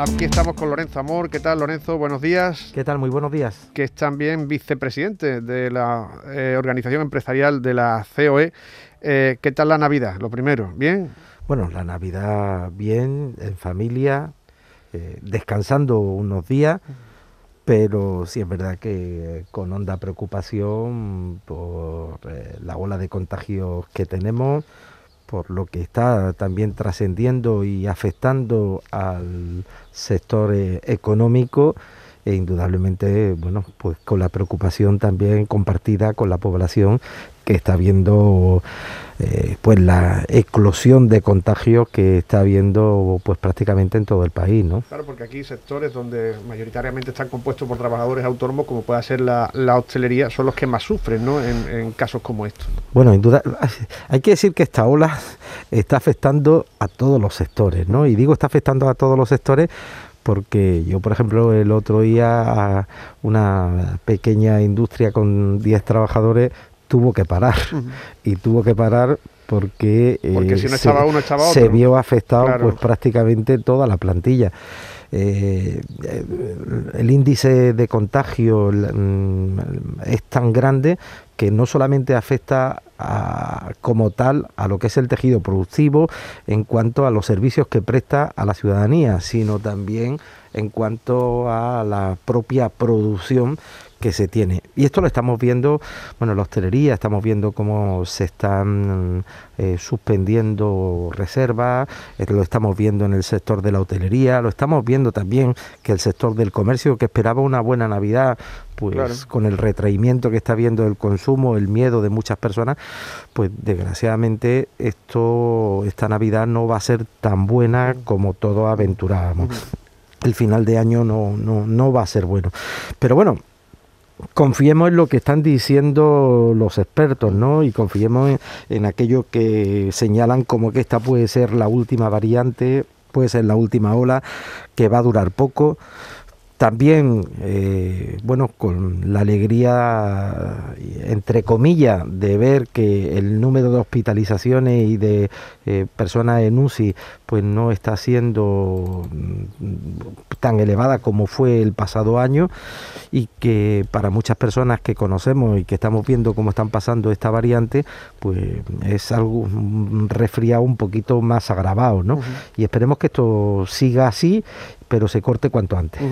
Aquí estamos con Lorenzo Amor. ¿Qué tal, Lorenzo? Buenos días. ¿Qué tal? Muy buenos días. Que es también vicepresidente de la eh, organización empresarial de la COE. Eh, ¿Qué tal la Navidad? Lo primero, ¿bien? Bueno, la Navidad bien, en familia, eh, descansando unos días, pero sí es verdad que con honda preocupación por la ola de contagios que tenemos por lo que está también trascendiendo y afectando al sector eh, económico e indudablemente, bueno, pues con la preocupación también compartida con la población que está viendo eh, pues la eclosión de contagios que está habiendo pues prácticamente en todo el país, ¿no? Claro, porque aquí sectores donde mayoritariamente están compuestos por trabajadores autónomos, como puede ser la, hostelería, son los que más sufren, ¿no? En, casos como estos. Bueno, en duda, hay que decir que esta ola está afectando a todos los sectores, ¿no? Y digo está afectando a todos los sectores porque yo, por ejemplo, el otro día una pequeña industria con 10 trabajadores tuvo que parar. Y tuvo que parar porque, eh, si no estaba uno, estaba se vio afectado pues prácticamente toda la plantilla. Eh, el índice de contagio mm, es tan grande que no solamente afecta como tal a lo que es el tejido productivo en cuanto a los servicios que presta a la ciudadanía, sino también en cuanto a la propia producción que se tiene. Y esto lo estamos viendo, bueno, en la hostelería, estamos viendo cómo se están eh, suspendiendo reservas, eh, lo estamos viendo en el sector de la hotelería, lo estamos viendo también que el sector del comercio, que esperaba una buena Navidad, pues con el retraimiento que está viendo el consumo, el miedo de muchas personas, pues desgraciadamente esto, esta Navidad no va a ser tan buena como todos aventurábamos. El final de año no, no, no va a ser bueno. Pero bueno, confiemos en lo que están diciendo los expertos, ¿no? Y confiemos en, aquello que señalan como que esta puede ser la última variante, puede ser la última ola, que va a durar poco. También, eh, bueno, con la alegría, entre comillas, de ver que el número de hospitalizaciones y de eh, personas en UCI, pues no está siendo mm, tan elevada como fue el pasado año y que para muchas personas que conocemos y que estamos viendo cómo están pasando esta variante, pues es algo un resfriado un poquito más agravado, ¿no? Y esperemos que esto siga así pero se corte cuanto antes.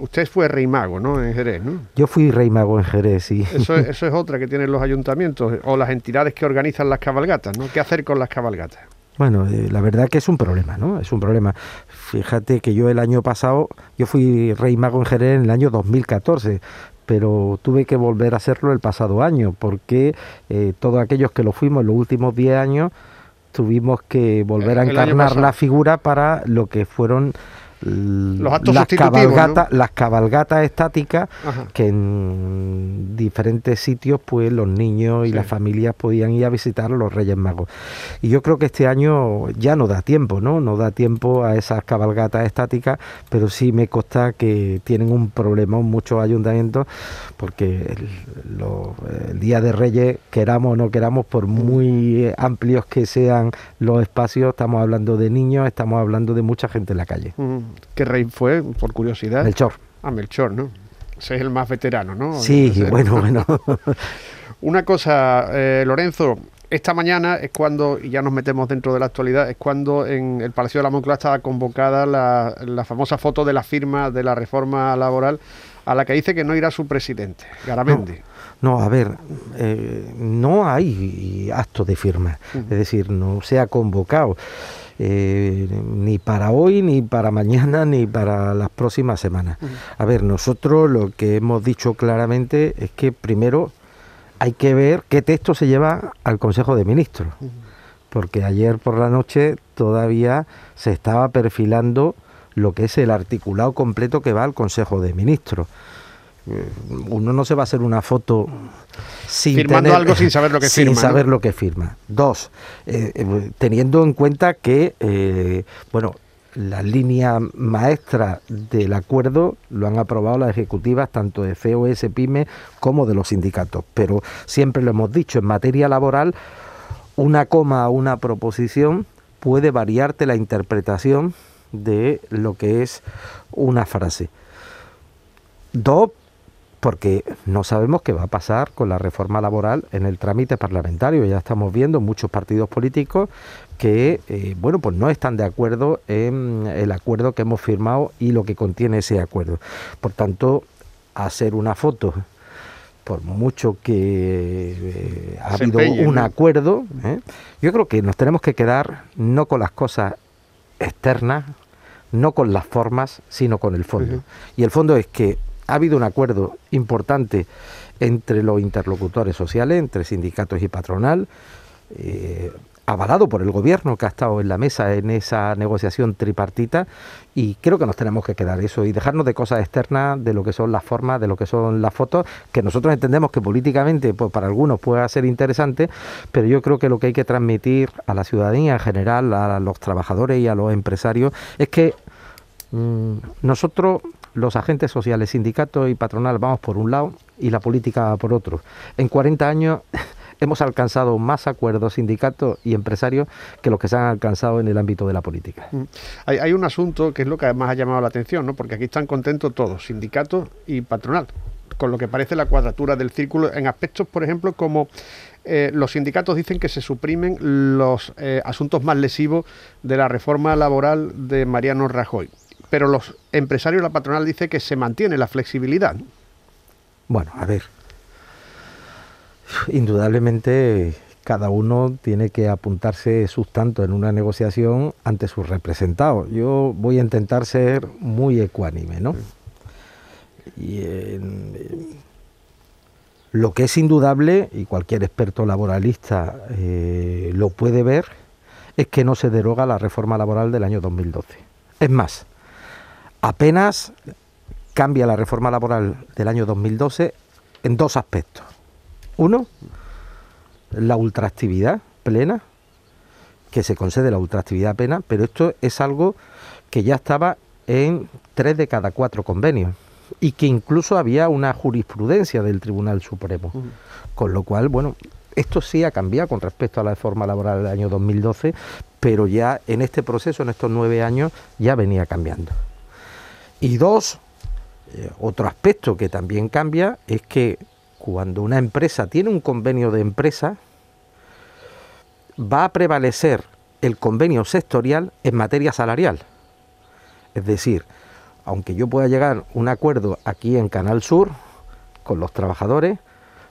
Usted fue rey mago, ¿no? En Jerez, ¿no? Yo fui rey mago en Jerez, sí. Eso es, eso es otra que tienen los ayuntamientos o las entidades que organizan las cabalgatas, ¿no? ¿Qué hacer con las cabalgatas? Bueno, eh, la verdad que es un problema, ¿no? Es un problema. Fíjate que yo el año pasado, yo fui rey mago en Jerez en el año 2014, pero tuve que volver a hacerlo el pasado año, porque eh, todos aquellos que lo fuimos en los últimos 10 años, tuvimos que volver a encarnar la figura para lo que fueron las, cabalgatas, las cabalgatas estáticas que en diferentes sitios pues los niños y las familias podían ir a visitar los Reyes Magos. Y yo creo que este año ya no da tiempo, ¿no? No da tiempo a esas cabalgatas estáticas, pero sí me consta que tienen un problema muchos ayuntamientos porque el, el Día de Reyes, queramos o no queramos, por muy amplios que sean los espacios, estamos hablando de niños, estamos hablando de mucha gente en la calle. ¿Qué rey fue, por curiosidad? Melchor. Ah, Melchor, ¿no? Ese es el más veterano, ¿no? Sí, bueno, bueno. Una cosa, eh, Lorenzo, esta mañana es cuando, y ya nos metemos dentro de la actualidad, es cuando en el Palacio de la Moncloa estaba convocada la, famosa foto de la firma de la reforma laboral a la que dice que no irá su presidente, Garamendi. No, a ver, eh, no hay acto de firma, es decir, no se ha convocado. Eh, ni para hoy, ni para mañana, ni para las próximas semanas. A ver, nosotros lo que hemos dicho claramente es que primero hay que ver qué texto se lleva al Consejo de Ministros, porque ayer por la noche todavía se estaba perfilando lo que es el articulado completo que va al Consejo de Ministros. Eh, uno no se va a hacer una foto sin firmando algo sin saber lo que sin firma. saber lo que firma. Dos, eh, eh, teniendo en cuenta que bueno la línea maestra del acuerdo lo han aprobado las ejecutivas tanto de COS PYME como de los sindicatos. Pero siempre lo hemos dicho, en materia laboral, una coma o una proposición puede variarte la interpretación de lo que es una frase. Dos, porque no sabemos qué va a pasar con la reforma laboral en el trámite parlamentario. Ya estamos viendo muchos partidos políticos que, eh, bueno, pues no están de acuerdo en el acuerdo que hemos firmado y lo que contiene ese acuerdo. Por tanto, hacer una foto por mucho que eh, ha habido un acuerdo, ¿eh? yo creo que nos tenemos que quedar no con las cosas externas, no con las formas, sino con el fondo. Y el fondo es que ha habido un acuerdo importante entre los interlocutores sociales, entre sindicatos y patronal, eh, avalado por el gobierno que ha estado en la mesa en esa negociación tripartita y creo que nos tenemos que quedar eso y dejarnos de cosas externas, de lo que son las formas, de lo que son las fotos, que nosotros entendemos que políticamente pues, para algunos pueda ser interesante, pero yo creo que lo que hay que transmitir a la ciudadanía en general, a los trabajadores y a los empresarios, es que mm, nosotros los agentes sociales, sindicatos y patronal vamos por un lado y la política por otro. En 40 años hemos alcanzado más acuerdos sindicatos y empresarios que los que se han alcanzado en el ámbito de la política. Mm. Hay, un asunto que es lo que más ha llamado la atención, ¿no? porque aquí están contentos todos, sindicatos y patronal, con lo que parece la cuadratura del círculo en aspectos, por ejemplo, como eh, los sindicatos dicen que se suprimen los eh, asuntos más lesivos de la reforma laboral de Mariano Rajoy pero los empresarios, la patronal dice que se mantiene la flexibilidad. Bueno, a ver, indudablemente cada uno tiene que apuntarse sus tantos en una negociación ante sus representados. Yo voy a intentar ser muy ecuánime, ¿no? Y lo que es indudable, y cualquier experto laboralista eh, lo puede ver, es que no se deroga la reforma laboral del año 2012. Es más, apenas cambia la reforma laboral del año 2012 en dos aspectos. Uno, la ultraactividad plena, que se concede la ultraactividad plena, pero esto es algo que ya estaba en tres de cada cuatro convenios y que incluso había una jurisprudencia del Tribunal Supremo. Con lo cual, bueno, esto sí ha cambiado con respecto a la reforma laboral del año 2012, pero ya en este proceso, en estos nueve años, ya venía cambiando. Y dos, eh, otro aspecto que también cambia es que cuando una empresa tiene un convenio de empresa, va a prevalecer el convenio sectorial en materia salarial. Es decir, aunque yo pueda llegar a un acuerdo aquí en Canal Sur con los trabajadores,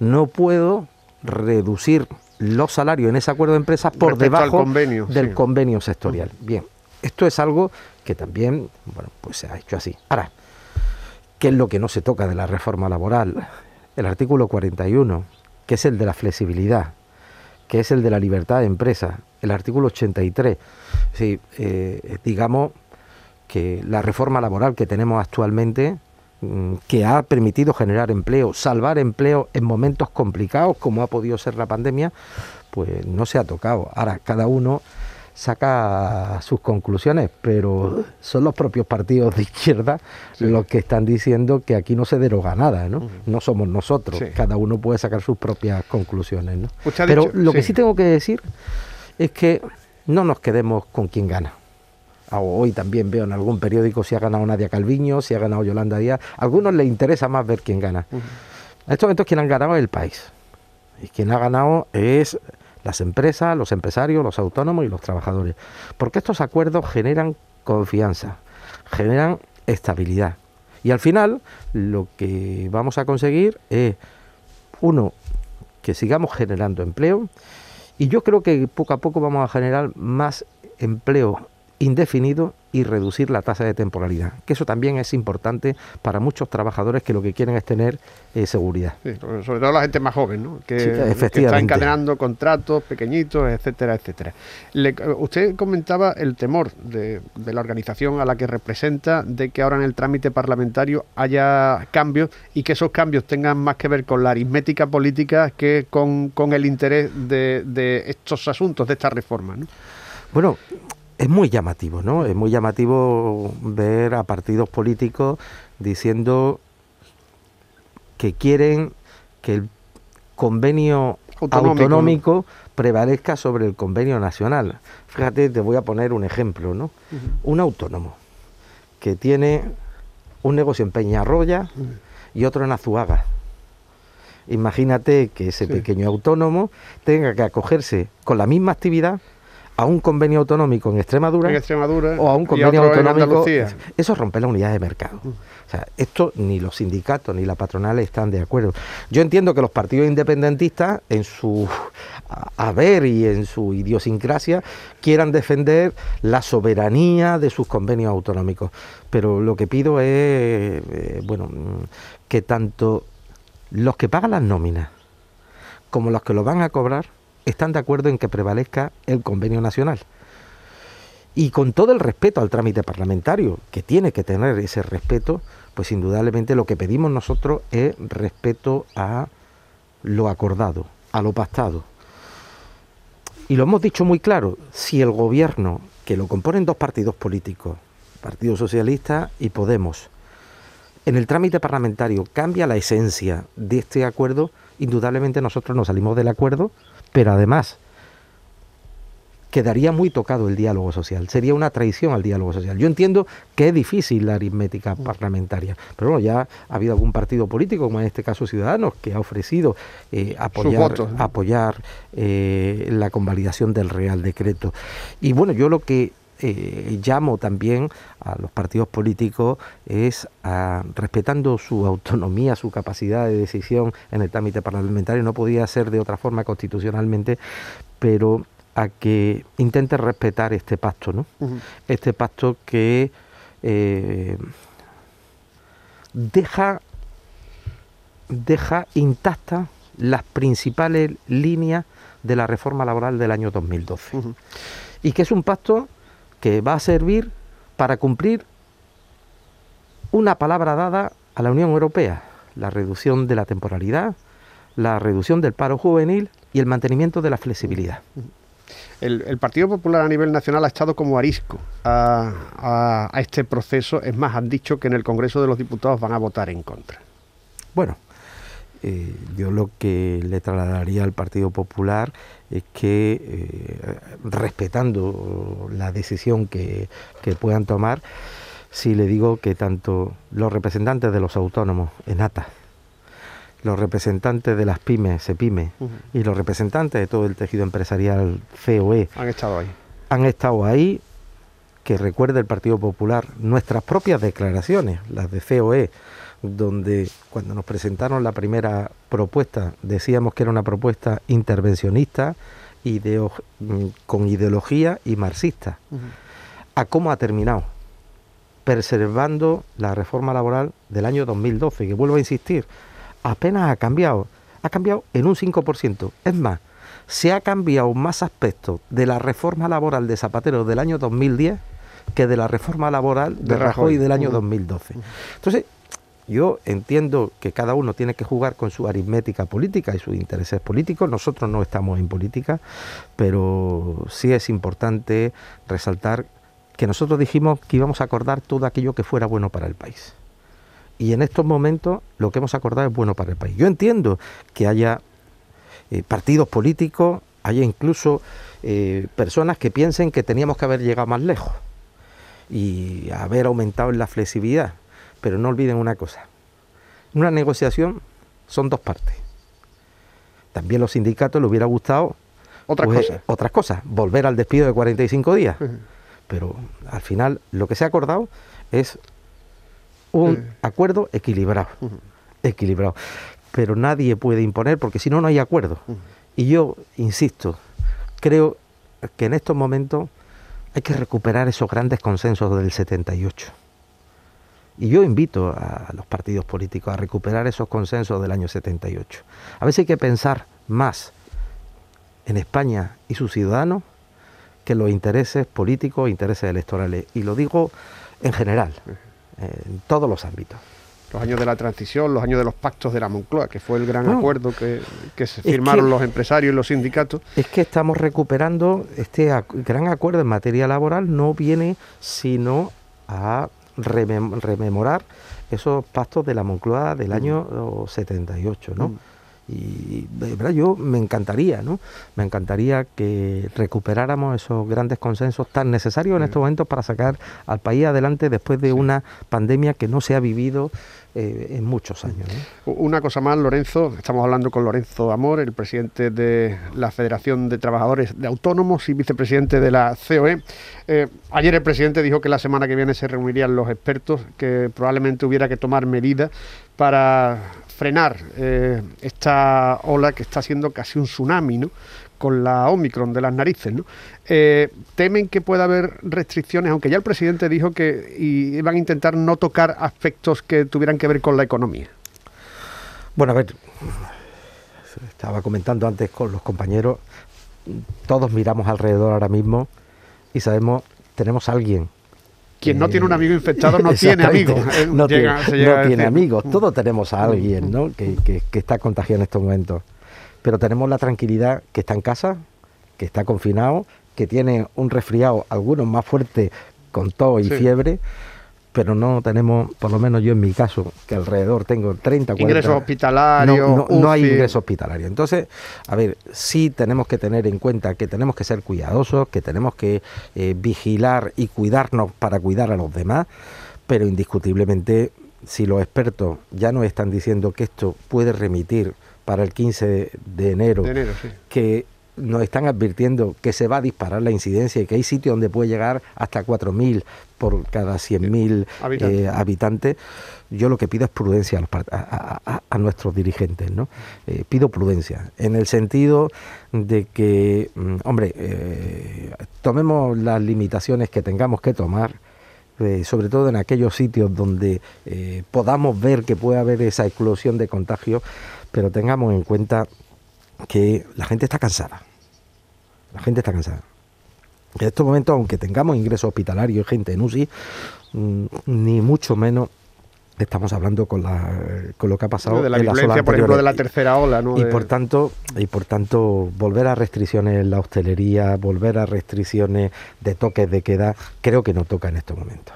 no puedo reducir los salarios en ese acuerdo de empresa por debajo del convenio sectorial. Bien, esto es algo que también, bueno, pues se ha hecho así. Ahora, ¿qué es lo que no se toca de la reforma laboral? El artículo 41, que es el de la flexibilidad, que es el de la libertad de empresa, el artículo 83. Sí, eh, digamos que la reforma laboral que tenemos actualmente, mm, que ha permitido generar empleo, salvar empleo en momentos complicados como ha podido ser la pandemia, pues no se ha tocado. Ahora, cada uno saca sus conclusiones, pero son los propios partidos de izquierda los que están diciendo que aquí no se deroga nada, ¿no? No somos nosotros, cada uno puede sacar sus propias conclusiones, ¿no? pero lo que sí tengo que decir es que no nos quedemos con quien gana. Ah, hoy también veo en algún periódico si ha ganado Nadia Calviño, si ha ganado Yolanda Díaz. A algunos les interesa más ver quién gana. En estos momentos quien han ganado es el país. Y quien ha ganado es las empresas, los empresarios, los autónomos y los trabajadores. Porque estos acuerdos generan confianza, generan estabilidad. Y al final lo que vamos a conseguir es, uno, que sigamos generando empleo y yo creo que poco a poco vamos a generar más empleo indefinido y reducir la tasa de temporalidad, que eso también es importante para muchos trabajadores que lo que quieren es tener eh, seguridad. sobre todo la gente más joven, ¿no? que, está encadenando contratos pequeñitos, etcétera, etcétera. usted comentaba el temor de, la organización a la que representa de que ahora en el trámite parlamentario haya cambios y que esos cambios tengan más que ver con la aritmética política que con, el interés de, de estos asuntos, de esta reforma. ¿no? Bueno, es muy llamativo, ¿no? Es muy llamativo ver a partidos políticos diciendo que quieren que el convenio autonómico, prevalezca sobre el convenio nacional. Fíjate, te voy a poner un ejemplo, ¿no? Un autónomo que tiene un negocio en Peñarroya y otro en Azuaga. Imagínate que ese pequeño autónomo tenga que acogerse con la misma actividad a un convenio autonómico en Extremadura, o a un convenio autonómico. Eso rompe la unidad de mercado. O sea, esto ni los sindicatos ni la patronal están de acuerdo. Yo entiendo que los partidos independentistas, en su haber y en su idiosincrasia, quieran defender la soberanía de sus convenios autonómicos. Pero lo que pido es, eh, bueno, que tanto los que pagan las nóminas como los que lo van a cobrar están de acuerdo en que prevalezca el convenio nacional. Y con todo el respeto al trámite parlamentario, que tiene que tener ese respeto, pues indudablemente lo que pedimos nosotros es respeto a lo acordado, a lo pactado. Y lo hemos dicho muy claro, si el gobierno, que lo componen dos partidos políticos, Partido Socialista y Podemos, en el trámite parlamentario cambia la esencia de este acuerdo, indudablemente nosotros nos salimos del acuerdo pero además quedaría muy tocado el diálogo social, sería una traición al diálogo social. Yo entiendo que es difícil la aritmética mm. parlamentaria, pero bueno, ya ha habido algún partido político, como en este caso Ciudadanos, que ha ofrecido eh, apoyar, apoyar eh, la convalidación del Real Decreto. Y bueno, yo lo que eh, llamo también a los partidos políticos es a, respetando su autonomía, su capacidad de decisión en el trámite parlamentario, no podía ser de otra forma constitucionalmente, pero a que intente respetar este pacto, ¿no? Este pacto que eh, deja, deja intactas las principales líneas de la reforma laboral del año 2012. Y que es un pacto que va a servir para cumplir una palabra dada a la Unión Europea, la reducción de la temporalidad, la reducción del paro juvenil y el mantenimiento de la flexibilidad. El, Partido Popular a nivel nacional ha estado como arisco a, a, este proceso. Es más, han dicho que en el Congreso de los Diputados van a votar en contra. Bueno, eh, yo lo que le trasladaría al Partido Popular es que, eh, respetando la decisión que, puedan tomar, si le digo que tanto los representantes de los autónomos, ENATA, los representantes de las pymes, SEPYME, y los representantes de todo el tejido empresarial, COE, han estado ahí. Han estado ahí, que recuerde el Partido Popular nuestras propias declaraciones, las de COE, donde cuando nos presentaron la primera propuesta decíamos que era una propuesta intervencionista mm, con ideología y marxista. ¿A cómo ha terminado? Preservando la reforma laboral del año 2012, que vuelvo a insistir, apenas ha cambiado. Ha cambiado en un 5%. Es más, se ha cambiado más aspectos de la reforma laboral de Zapatero del año 2010 que de la reforma laboral de, Rajoy. del año 2012. Entonces, yo entiendo que cada uno tiene que jugar con su aritmética política y sus intereses políticos. Nosotros no estamos en política, pero sí es importante resaltar que nosotros dijimos que íbamos a acordar todo aquello que fuera bueno para el país. Y en estos momentos lo que hemos acordado es bueno para el país. Yo entiendo que haya eh, partidos políticos, haya incluso eh, personas que piensen que teníamos que haber llegado más lejos y haber aumentado en la flexibilidad. Pero no olviden una cosa, una negociación son dos partes. También los sindicatos les hubiera gustado otras pues, cosas. Otras cosas, volver al despido de 45 días. Pero al final lo que se ha acordado es un acuerdo equilibrado. Equilibrado. Pero nadie puede imponer porque si no, no hay acuerdo. Y yo, insisto, creo que en estos momentos hay que recuperar esos grandes consensos del 78. Y yo invito a los partidos políticos a recuperar esos consensos del año 78. A veces hay que pensar más en España y sus ciudadanos que los intereses políticos intereses electorales. Y lo digo en general, en todos los ámbitos. Los años de la transición, los años de los pactos de la Moncloa, que fue el gran acuerdo que, se firmaron los empresarios y los sindicatos. Es que estamos recuperando este gran acuerdo en materia laboral, no viene sino a rememorar esos pactos de la Moncloa del año 78, ¿no? Y ¿verdad? yo me encantaría, ¿no? Me encantaría que recuperáramos esos grandes consensos tan necesarios en estos momentos para sacar al país adelante después de una pandemia que no se ha vivido eh, en muchos años. Una cosa más, Lorenzo, estamos hablando con Lorenzo Amor, el presidente de la Federación de Trabajadores de Autónomos y vicepresidente de la COE. Eh, ayer el presidente dijo que la semana que viene se reunirían los expertos, que probablemente hubiera que tomar medidas para frenar eh, esta ola que está siendo casi un tsunami, ¿no? con la Omicron de las narices, ¿no? Eh, temen que pueda haber restricciones, aunque ya el presidente dijo que iban a intentar no tocar aspectos que tuvieran que ver con la economía. Bueno, a ver, estaba comentando antes con los compañeros, todos miramos alrededor ahora mismo y sabemos, tenemos a alguien quien no tiene un amigo infectado no tiene amigos. No, tiene, amigos. Todos tenemos a alguien ¿no? que, que, está contagiado en estos momentos. Pero tenemos la tranquilidad que está en casa, que está confinado, que tiene un resfriado, algunos más fuerte con tos y fiebre, pero no tenemos, por lo menos yo en mi caso, que alrededor tengo 30, 40... Ingresos hospitalarios. No, hay ingreso hospitalario. Entonces, a ver, sí tenemos que tener en cuenta que tenemos que ser cuidadosos, que tenemos que eh, vigilar y cuidarnos para cuidar a los demás, pero indiscutiblemente, si los expertos ya nos están diciendo que esto puede remitir para el 15 de enero, que nos están advirtiendo que se va a disparar la incidencia y que hay sitios donde puede llegar hasta 4.000 por cada 100.000 eh, habitantes. Yo lo que pido es prudencia a, nuestros dirigentes, ¿no? Eh, pido prudencia, en el sentido de que, mm, hombre, eh, tomemos las limitaciones que tengamos que tomar, sobre todo en aquellos sitios donde podamos ver que puede haber esa explosión de contagio, pero tengamos en cuenta que la gente está cansada la gente está cansada. En estos momentos, aunque tengamos ingresos hospitalarios, gente en UCI, mm, ni mucho menos estamos hablando con, la, con lo que ha pasado de la violencia, por ejemplo, de la tercera ola, Y por tanto, y por tanto, volver a restricciones en la hostelería, volver a restricciones de toques de queda, creo que no toca en estos momentos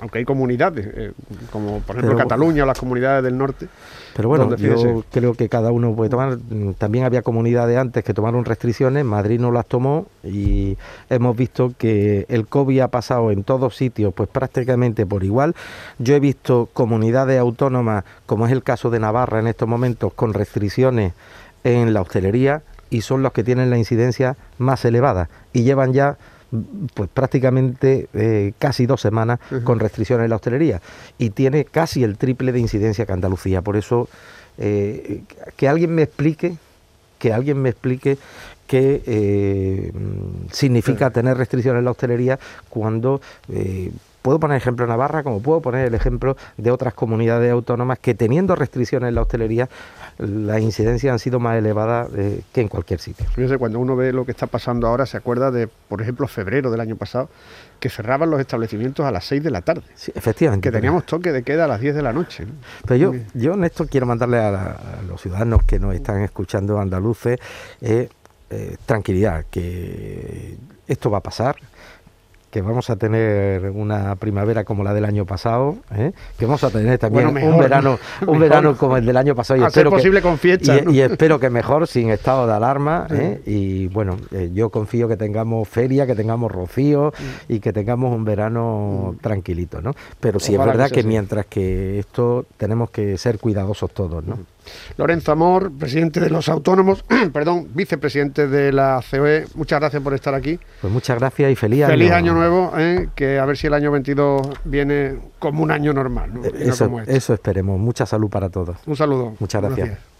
aunque hay comunidades, eh, como por ejemplo Cataluña o las comunidades del norte. Pero bueno, yo creo que cada uno puede tomar. También había comunidades antes que tomaron restricciones, Madrid no las tomó y hemos visto que el COVID ha pasado en todos sitios, pues prácticamente por igual. Yo he visto comunidades autónomas, como es el caso de Navarra en estos momentos, con restricciones en la hostelería y son los que tienen la incidencia más elevada. Y llevan ya pues prácticamente eh, casi dos semanas con restricciones en la hostelería. Y tiene casi el triple de incidencia que Andalucía. Por eso, eh, que alguien me explique, que alguien me explique qué eh, significa tener restricciones en la hostelería cuando puedo poner ejemplo Navarra como puedo poner el ejemplo de otras comunidades autónomas que teniendo restricciones en la hostelería las incidencias han sido más elevadas eh, que en cualquier sitio. Fíjese, cuando uno ve lo que está pasando ahora, se acuerda de, por ejemplo, febrero del año pasado, que cerraban los establecimientos a las 6 de la tarde. Sí, efectivamente. Que teníamos toque de queda a las 10 de la noche. Pero yo, yo en esto quiero mandarle a, los ciudadanos que nos están escuchando andaluces eh, eh, tranquilidad, que esto va a pasar, que vamos a tener una primavera como la del año pasado, ¿eh? que vamos a tener también un verano, un verano como el del año pasado y espero posible con y, espero que mejor sin estado de alarma ¿eh? y bueno eh, yo confío que tengamos feria, que tengamos rocío y que tengamos un verano mm. tranquilito, ¿no? Pero sí es verdad que, mientras que esto tenemos que ser cuidadosos todos, ¿no? Lorenzo Amor, presidente de los autónomos, perdón, vicepresidente de la COE, muchas gracias por estar aquí. Pues muchas gracias y feliz, feliz año. nuevo, ¿eh? que a ver si el año 22 viene como un año normal. Eso, eso esperemos, mucha salud para todos. Un saludo. Muchas gracias.